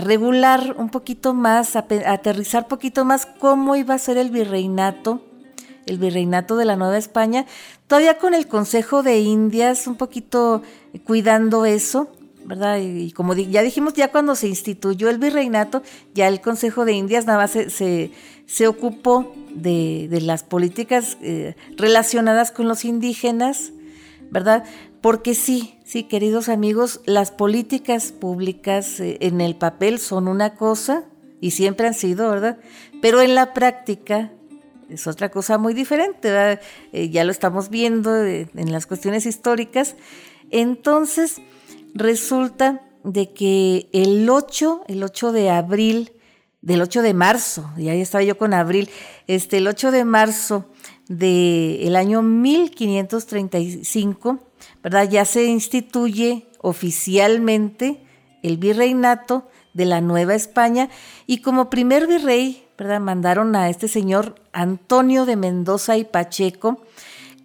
regular un poquito más, a, aterrizar un poquito más cómo iba a ser el virreinato, el virreinato de la Nueva España, todavía con el Consejo de Indias un poquito cuidando eso, ¿verdad? Y, como ya dijimos, ya cuando se instituyó el virreinato, ya el Consejo de Indias nada más se, se, ocupó de, las políticas eh, relacionadas con los indígenas, ¿verdad? Porque sí, sí, queridos amigos, las políticas públicas eh, en el papel son una cosa y siempre han sido, ¿verdad? Pero en la práctica es otra cosa muy diferente. Eh, ya lo estamos viendo en las cuestiones históricas. Entonces, resulta de que el 8, el 8 de abril, del 8 de marzo, y ahí estaba yo con abril, este, el 8 de marzo del año 1535, ¿verdad? Ya se instituye oficialmente el virreinato de la Nueva España y como primer virrey, ¿verdad? Mandaron a este señor Antonio de Mendoza y Pacheco,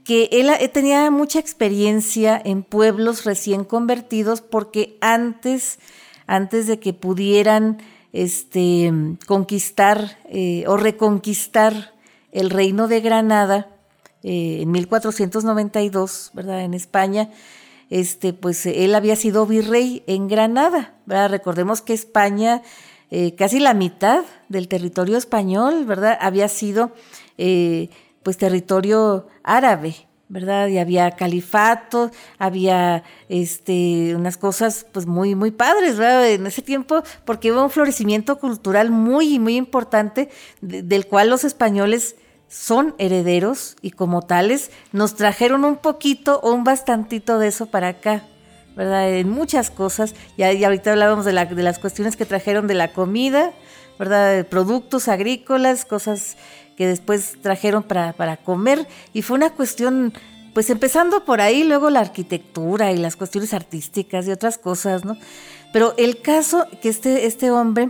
que él eh, tenía mucha experiencia en pueblos recién convertidos porque antes, antes de que pudieran este, conquistar eh, o reconquistar el reino de Granada eh, en 1492, ¿verdad? En España, este, pues él había sido virrey en Granada, ¿verdad? Recordemos que España, eh, casi la mitad del territorio español, ¿verdad? Había sido, pues, territorio árabe, ¿verdad? Y había califato, había este, unas cosas pues muy, muy padres, ¿verdad? En ese tiempo, porque hubo un florecimiento cultural muy, muy importante, del cual los españoles son herederos y como tales nos trajeron un poquito o un bastantito de eso para acá. ¿verdad? En muchas cosas, ya, ahorita hablábamos de, la, de las cuestiones que trajeron de la comida, ¿verdad? De productos agrícolas, cosas que después trajeron para, para comer y fue una cuestión pues empezando por ahí, luego la arquitectura y las cuestiones artísticas y otras cosas, ¿no? Pero el caso que este, este hombre,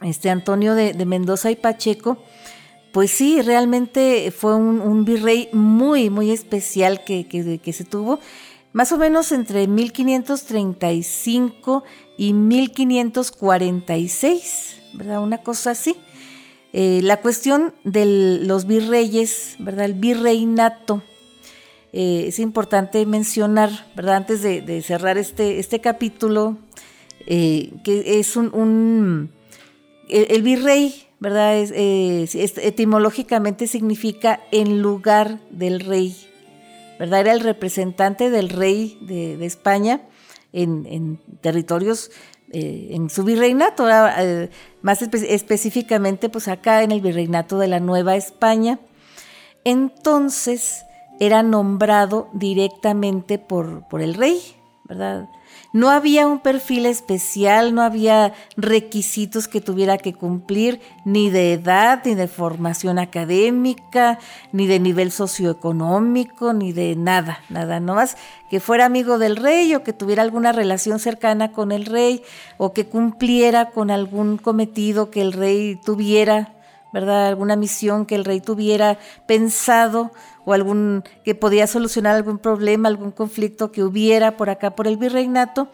este Antonio de, Mendoza y Pacheco, pues sí, realmente fue un, virrey muy, muy especial que, que, se tuvo, más o menos entre 1535 y 1546, ¿verdad? Una cosa así. Eh, la cuestión de los virreyes, ¿verdad? El virreinato. Eh, es importante mencionar, ¿verdad? Antes de, cerrar este, este capítulo, eh, que es un, el, virrey, ¿verdad? etimológicamente significa en lugar del rey, ¿verdad? Era el representante del rey de, España en, territorios en su virreinato, más específicamente pues acá en el virreinato de la Nueva España. Entonces era nombrado directamente por, por el rey, ¿verdad? No había un perfil especial, no había requisitos que tuviera que cumplir, ni de edad, ni de formación académica, ni de nivel socioeconómico, ni de nada, nada, no más que fuera amigo del rey o que tuviera alguna relación cercana con el rey o que cumpliera con algún cometido que el rey tuviera, ¿verdad? Alguna misión que el rey tuviera pensado o algún que podía solucionar algún problema, algún conflicto que hubiera por acá por el virreinato,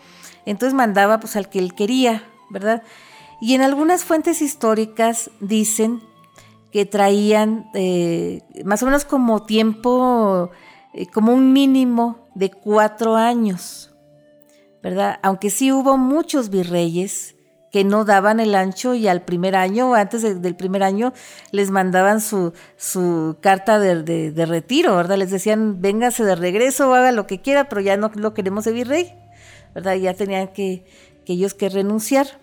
entonces mandaba pues al que él quería, ¿verdad? Y en algunas fuentes históricas dicen que traían eh, más o menos como tiempo, eh, como un mínimo de cuatro años, ¿verdad? Aunque sí hubo muchos virreyes que no daban el ancho y al primer año, antes del primer año, les mandaban su, su carta de, de, retiro, ¿verdad? Les decían, véngase de regreso, haga lo que quiera, pero ya no lo queremos de virrey, ¿verdad? Ya tenían que, que ellos que renunciar.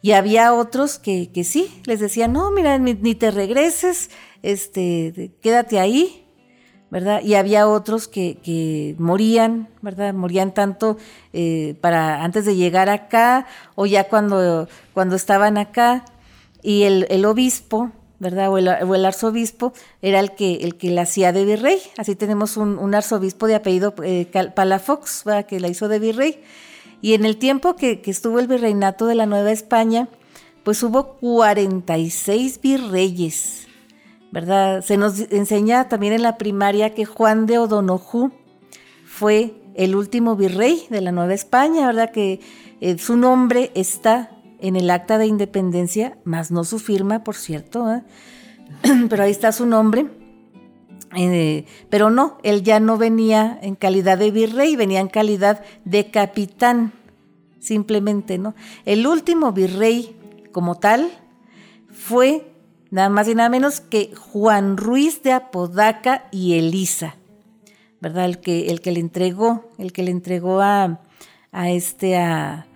Y había otros que, que sí, les decían, no, mira, ni, ni te regreses, este, quédate ahí, ¿verdad? Y había otros que, morían, ¿verdad? Morían tanto eh, para antes de llegar acá o ya cuando, cuando estaban acá. Y el, obispo, ¿verdad? O el, arzobispo era el que, el que la hacía de virrey. Así tenemos un, arzobispo de apellido eh, Palafox, ¿verdad? Que la hizo de virrey. Y en el tiempo que, que estuvo el virreinato de la Nueva España, pues hubo 46 virreyes, ¿verdad? Se nos enseña también en la primaria que Juan de O'Donoghue fue el último virrey de la Nueva España, ¿verdad? Que eh, su nombre está en el acta de independencia, más no su firma, por cierto, ¿eh? pero ahí está su nombre. Eh, pero no, él ya no venía en calidad de virrey, venía en calidad de capitán, simplemente, ¿no? El último virrey como tal fue nada más y nada menos que Juan Ruiz de Apodaca y Elisa, ¿verdad? El que, el que le entregó, el que le entregó a, este, a,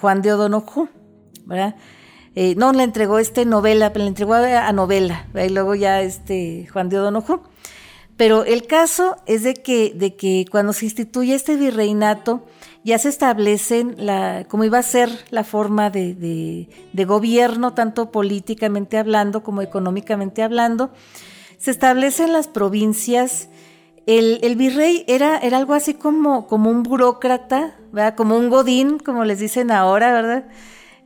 Juan de O'Donoghue, ¿verdad? Eh, no, le entregó este novela, le entregó a, novela, y luego ya este Juan de O'Donoghue. Pero el caso es de que, de que cuando se instituye este virreinato, ya se establecen la, cómo iba a ser la forma de, gobierno, tanto políticamente hablando como económicamente hablando. se establecen las provincias. El, virrey era, era, algo así como, como un burócrata, ¿verdad? como un godín, como les dicen ahora, ¿verdad?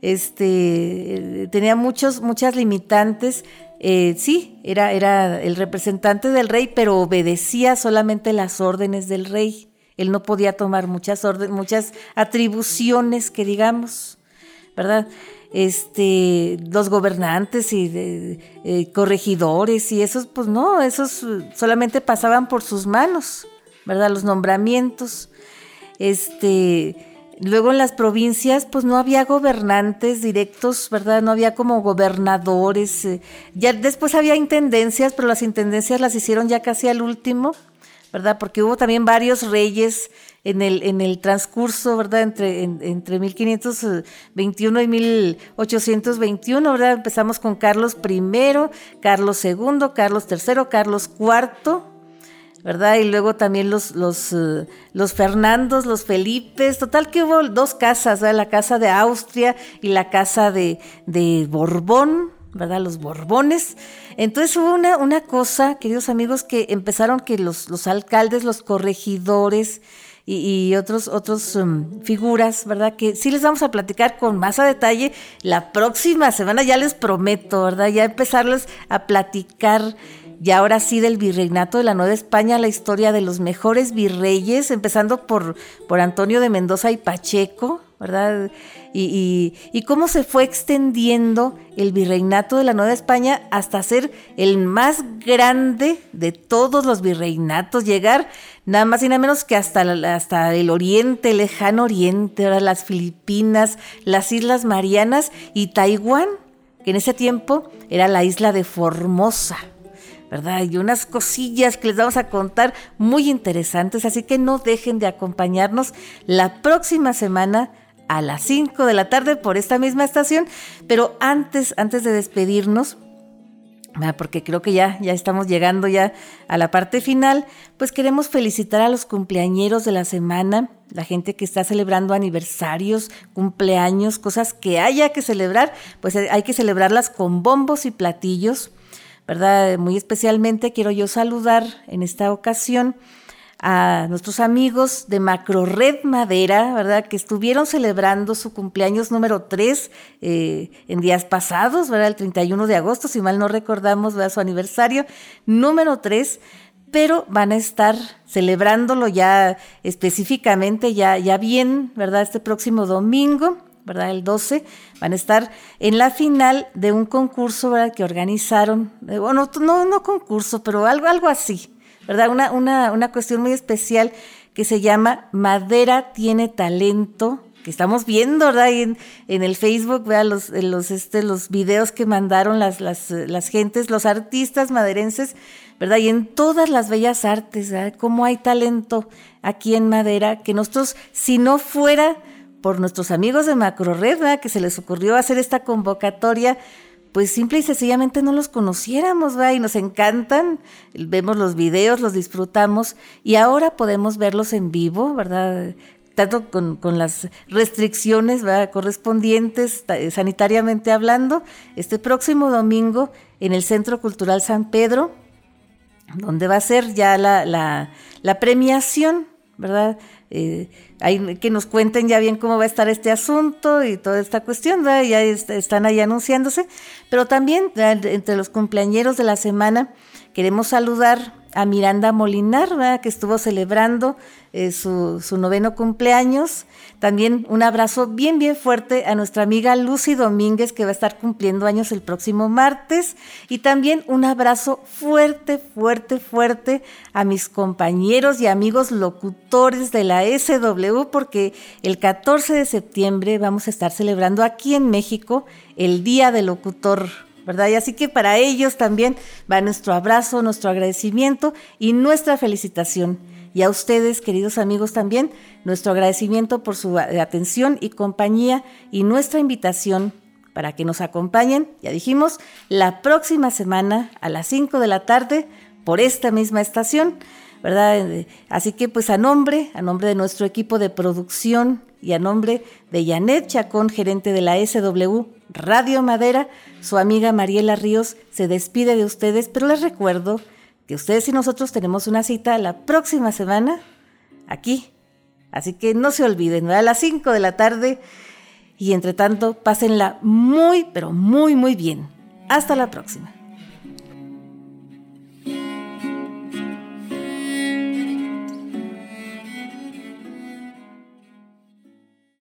Este, tenía muchos, muchas limitantes. Eh, sí, era, era el representante del rey, pero obedecía solamente las órdenes del rey. Él no podía tomar muchas órdenes, muchas atribuciones que digamos, ¿verdad? Este, los gobernantes y eh, corregidores y esos, pues no, esos solamente pasaban por sus manos, ¿verdad? Los nombramientos. Este, luego en las provincias, pues no había gobernantes directos, ¿verdad? No había como gobernadores. Eh, ya después había intendencias, pero las intendencias las hicieron ya casi al último ¿verdad? Porque hubo también varios reyes en el, en el transcurso, ¿verdad? Entre, entre 1521 y 1821, ¿verdad? Empezamos con Carlos I, Carlos II, Carlos III, Carlos IV, ¿verdad? Y luego también los, los, eh, los Fernandos, los Felipes, total que hubo dos casas, ¿verdad? La casa de Austria y la casa de, de Borbón, ¿verdad? Los Borbones. Entonces hubo una, una cosa, queridos amigos, que empezaron que los, los alcaldes, los corregidores y, otros, otros um, figuras, ¿verdad? Que sí les vamos a platicar con más a detalle la próxima semana, ya les prometo, ¿verdad? Ya empezarles a platicar y ahora sí del virreinato de la Nueva España, la historia de los mejores virreyes, empezando por, por Antonio de Mendoza y Pacheco, ¿verdad? Y, cómo se fue extendiendo el virreinato de la Nueva España hasta ser el más grande de todos los virreinatos, llegar nada más y nada menos que hasta, hasta el oriente, el lejano oriente, las Filipinas, las Islas Marianas y Taiwán, que en ese tiempo era la isla de Formosa. ¿verdad? Y unas cosillas que les vamos a contar muy interesantes, así que no dejen de acompañarnos la próxima semana a las 5 de la tarde por esta misma estación. Pero antes, antes de despedirnos, porque creo que ya, ya estamos llegando ya a la parte final, pues queremos felicitar a los cumpleañeros de la semana, la gente que está celebrando aniversarios, cumpleaños, cosas que haya que celebrar, pues hay que celebrarlas con bombos y platillos, ¿verdad? Muy especialmente quiero yo saludar en esta ocasión a nuestros amigos de Macro Red Madera, ¿verdad? Que estuvieron celebrando su cumpleaños número 3 eh, en días pasados, ¿verdad? El 31 de agosto, si mal no recordamos, ¿verdad? Su aniversario número 3 pero van a estar celebrándolo ya específicamente, ya, ya bien, ¿verdad? Este próximo domingo, ¿verdad? El 12, van a estar en la final de un concurso, ¿verdad? Que organizaron, eh, bueno, no, no concurso, pero algo, algo así, ¿verdad? Una, una, una cuestión muy especial que se llama Madera tiene talento, que estamos viendo, ¿verdad? en, en, el Facebook, vean los, los, este, los videos que mandaron las, las, las, gentes, los artistas maderenses, ¿verdad? Y en todas las bellas artes, ¿verdad? Cómo hay talento aquí en Madera, que nosotros, si no fuera por nuestros amigos de Macro Red, ¿verdad? Que se les ocurrió hacer esta convocatoria, pues simple y sencillamente no los conociéramos, ¿va? Y nos encantan, vemos los videos, los disfrutamos y ahora podemos verlos en vivo, ¿verdad? Tanto con, las restricciones correspondientes, sanitariamente hablando, este próximo domingo en el Centro Cultural San Pedro, donde va a ser ya la, la, la premiación, ¿verdad? Eh, hay, que nos cuenten ya bien cómo va a estar este asunto y toda esta cuestión, ya están ahí anunciándose, pero también entre los cumpleañeros de la semana queremos saludar a Miranda Molinar, que estuvo celebrando eh, su, su, noveno cumpleaños. También un abrazo bien, bien fuerte a nuestra amiga Lucy Domínguez, que va a estar cumpliendo años el próximo martes. Y también un abrazo fuerte, fuerte, fuerte a mis compañeros y amigos locutores de la SW, porque el 14 de septiembre vamos a estar celebrando aquí en México el Día del Locutor ¿verdad? Y así que para ellos también va nuestro abrazo, nuestro agradecimiento y nuestra felicitación. Y a ustedes, queridos amigos, también nuestro agradecimiento por su atención y compañía y nuestra invitación para que nos acompañen, ya dijimos, la próxima semana a las 5 de la tarde por esta misma estación, ¿verdad? Así que pues a nombre, a nombre de nuestro equipo de producción y a nombre de Janet Chacón, gerente de la SW Radio Madera, su amiga Mariela Ríos se despide de ustedes, pero les recuerdo que ustedes y nosotros tenemos una cita la próxima semana aquí. Así que no se olviden, a las 5 de la tarde y entre tanto pásenla muy, pero muy, muy bien. Hasta la próxima.